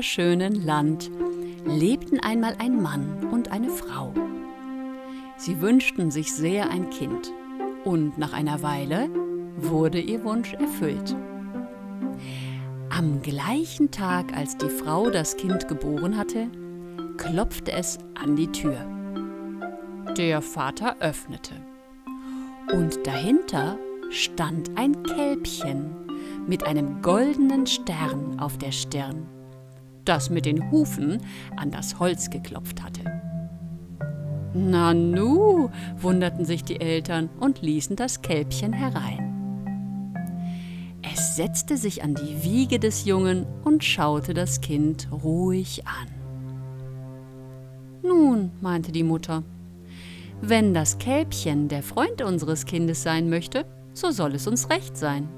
Wunderschönen Land lebten einmal ein Mann und eine Frau. Sie wünschten sich sehr ein Kind und nach einer Weile wurde ihr Wunsch erfüllt. Am gleichen Tag, als die Frau das Kind geboren hatte, klopfte es an die Tür. Der Vater öffnete und dahinter stand ein Kälbchen mit einem goldenen Stern auf der Stirn, das mit den Hufen an das Holz geklopft hatte. Nanu, wunderten sich die Eltern und ließen das Kälbchen herein. Es setzte sich an die Wiege des Jungen und schaute das Kind ruhig an. Nun, meinte die Mutter, wenn das Kälbchen der Freund unseres Kindes sein möchte, so soll es uns recht sein.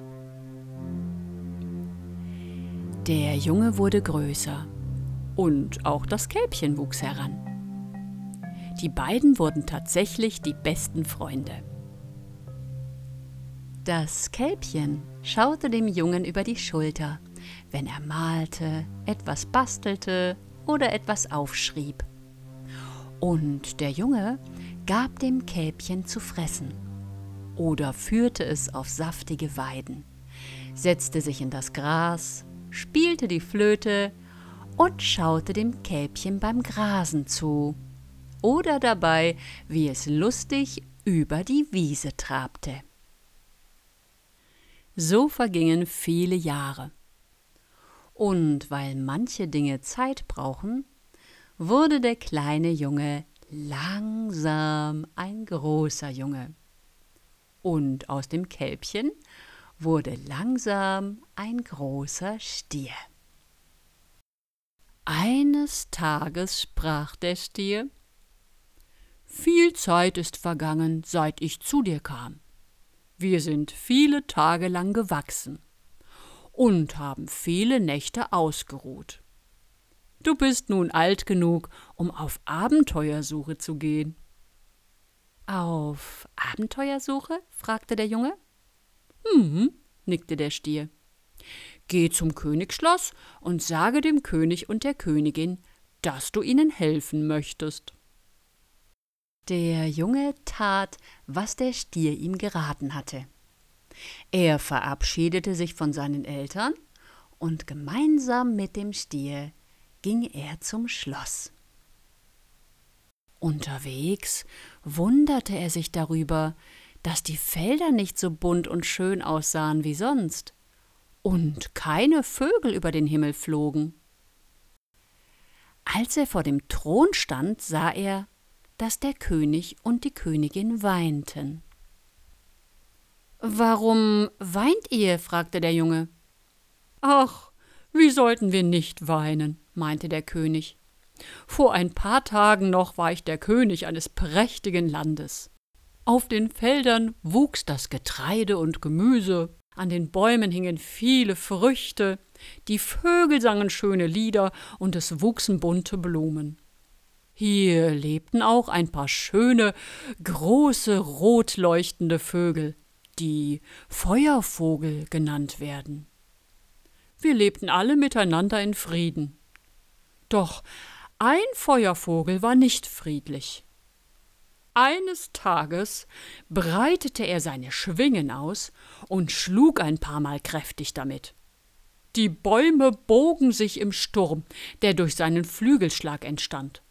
Der Junge wurde größer und auch das Kälbchen wuchs heran. Die beiden wurden tatsächlich die besten Freunde. Das Kälbchen schaute dem Jungen über die Schulter, wenn er malte, etwas bastelte oder etwas aufschrieb. Und der Junge gab dem Kälbchen zu fressen oder führte es auf saftige Weiden, setzte sich in das Gras, spielte die Flöte und schaute dem Kälbchen beim Grasen zu oder dabei, wie es lustig über die Wiese trabte. So vergingen viele Jahre. Und weil manche Dinge Zeit brauchen, wurde der kleine Junge langsam ein großer Junge. Und aus dem Kälbchen wurde langsam ein großer Stier. Eines Tages sprach der Stier Viel Zeit ist vergangen, seit ich zu dir kam. Wir sind viele Tage lang gewachsen und haben viele Nächte ausgeruht. Du bist nun alt genug, um auf Abenteuersuche zu gehen. Auf Abenteuersuche? fragte der Junge. Hm, nickte der Stier. Geh zum Königsschloss und sage dem König und der Königin, dass du ihnen helfen möchtest. Der Junge tat, was der Stier ihm geraten hatte. Er verabschiedete sich von seinen Eltern und gemeinsam mit dem Stier ging er zum Schloss. Unterwegs wunderte er sich darüber, dass die Felder nicht so bunt und schön aussahen wie sonst und keine Vögel über den Himmel flogen. Als er vor dem Thron stand, sah er, dass der König und die Königin weinten. Warum weint ihr? fragte der Junge. Ach, wie sollten wir nicht weinen, meinte der König. Vor ein paar Tagen noch war ich der König eines prächtigen Landes. Auf den Feldern wuchs das Getreide und Gemüse, an den Bäumen hingen viele Früchte, die Vögel sangen schöne Lieder und es wuchsen bunte Blumen. Hier lebten auch ein paar schöne, große, rot leuchtende Vögel, die Feuervogel genannt werden. Wir lebten alle miteinander in Frieden. Doch ein Feuervogel war nicht friedlich. Eines Tages breitete er seine Schwingen aus und schlug ein paar Mal kräftig damit. Die Bäume bogen sich im Sturm, der durch seinen Flügelschlag entstand.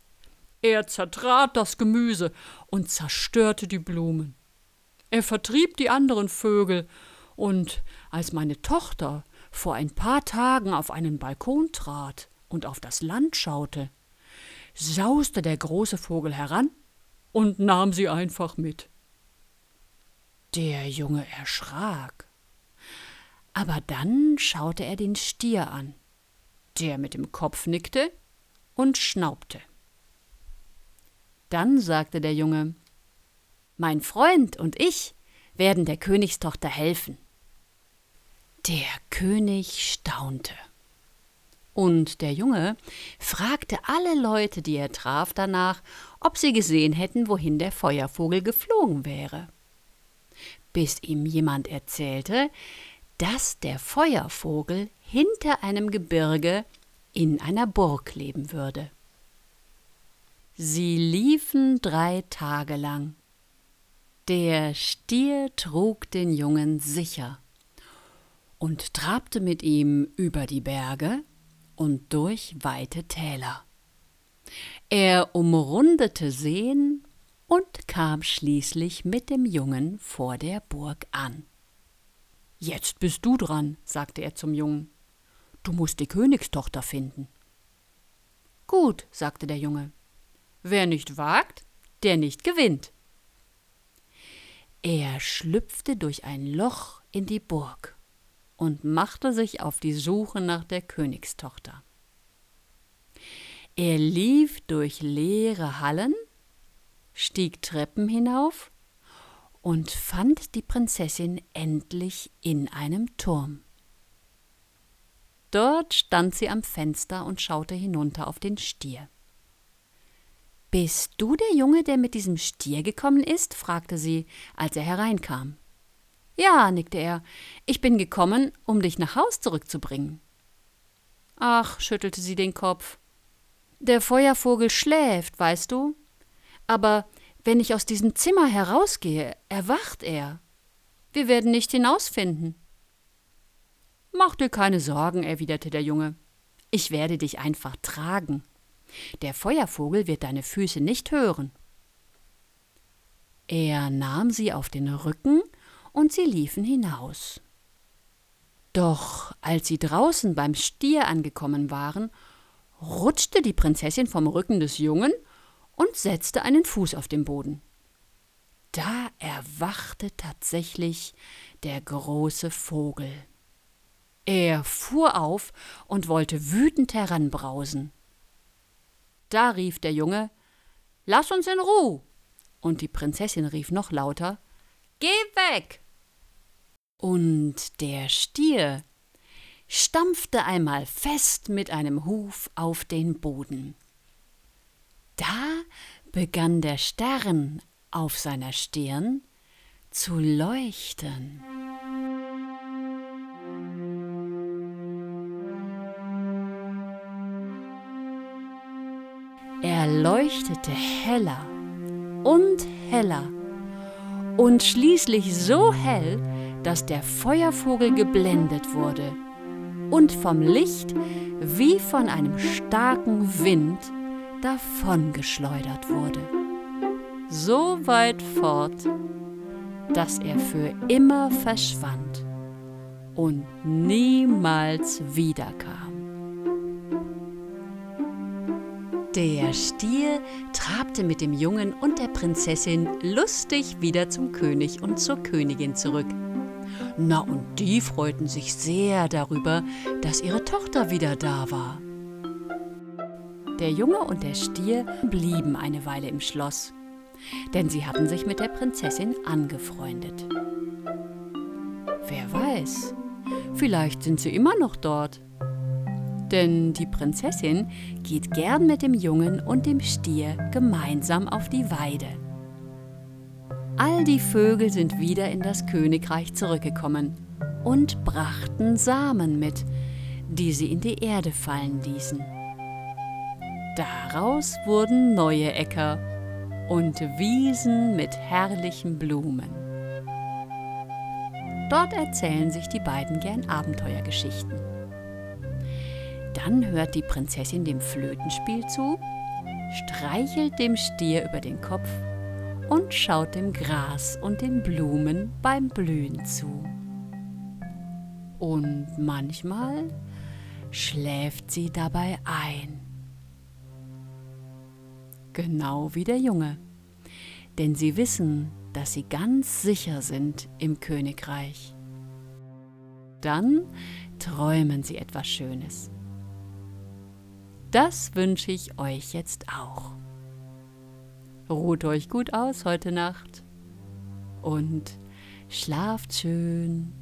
Er zertrat das Gemüse und zerstörte die Blumen. Er vertrieb die anderen Vögel, und als meine Tochter vor ein paar Tagen auf einen Balkon trat und auf das Land schaute, sauste der große Vogel heran und nahm sie einfach mit. Der Junge erschrak. Aber dann schaute er den Stier an, der mit dem Kopf nickte und schnaubte. Dann sagte der Junge Mein Freund und ich werden der Königstochter helfen. Der König staunte. Und der Junge fragte alle Leute, die er traf, danach, ob sie gesehen hätten, wohin der Feuervogel geflogen wäre. Bis ihm jemand erzählte, dass der Feuervogel hinter einem Gebirge in einer Burg leben würde. Sie liefen drei Tage lang. Der Stier trug den Jungen sicher und trabte mit ihm über die Berge und durch weite Täler. Er umrundete Seen und kam schließlich mit dem Jungen vor der Burg an. Jetzt bist du dran, sagte er zum Jungen. Du musst die Königstochter finden. Gut, sagte der Junge. Wer nicht wagt, der nicht gewinnt. Er schlüpfte durch ein Loch in die Burg und machte sich auf die Suche nach der Königstochter. Er lief durch leere Hallen, stieg Treppen hinauf und fand die Prinzessin endlich in einem Turm. Dort stand sie am Fenster und schaute hinunter auf den Stier. Bist du der Junge, der mit diesem Stier gekommen ist? fragte sie, als er hereinkam. Ja, nickte er, ich bin gekommen, um dich nach Haus zurückzubringen. Ach, schüttelte sie den Kopf. Der Feuervogel schläft, weißt du? Aber wenn ich aus diesem Zimmer herausgehe, erwacht er. Wir werden nicht hinausfinden. Mach dir keine Sorgen, erwiderte der Junge. Ich werde dich einfach tragen. Der Feuervogel wird deine Füße nicht hören. Er nahm sie auf den Rücken und sie liefen hinaus. Doch als sie draußen beim Stier angekommen waren, rutschte die Prinzessin vom Rücken des Jungen und setzte einen Fuß auf den Boden. Da erwachte tatsächlich der große Vogel. Er fuhr auf und wollte wütend heranbrausen. Da rief der Junge Lass uns in Ruhe. Und die Prinzessin rief noch lauter Geh weg. Und der Stier stampfte einmal fest mit einem Huf auf den Boden. Da begann der Stern auf seiner Stirn zu leuchten. Er leuchtete heller und heller und schließlich so hell, dass der Feuervogel geblendet wurde und vom Licht wie von einem starken Wind davongeschleudert wurde. So weit fort, dass er für immer verschwand und niemals wiederkam. Der Stier trabte mit dem Jungen und der Prinzessin lustig wieder zum König und zur Königin zurück. Na, und die freuten sich sehr darüber, dass ihre Tochter wieder da war. Der Junge und der Stier blieben eine Weile im Schloss, denn sie hatten sich mit der Prinzessin angefreundet. Wer weiß, vielleicht sind sie immer noch dort. Denn die Prinzessin geht gern mit dem Jungen und dem Stier gemeinsam auf die Weide. All die Vögel sind wieder in das Königreich zurückgekommen und brachten Samen mit, die sie in die Erde fallen ließen. Daraus wurden neue Äcker und Wiesen mit herrlichen Blumen. Dort erzählen sich die beiden gern Abenteuergeschichten. Dann hört die Prinzessin dem Flötenspiel zu, streichelt dem Stier über den Kopf und schaut dem Gras und den Blumen beim Blühen zu. Und manchmal schläft sie dabei ein genau wie der Junge, denn sie wissen, dass sie ganz sicher sind im Königreich. Dann träumen sie etwas Schönes. Das wünsche ich euch jetzt auch. Ruht euch gut aus heute Nacht und schlaft schön.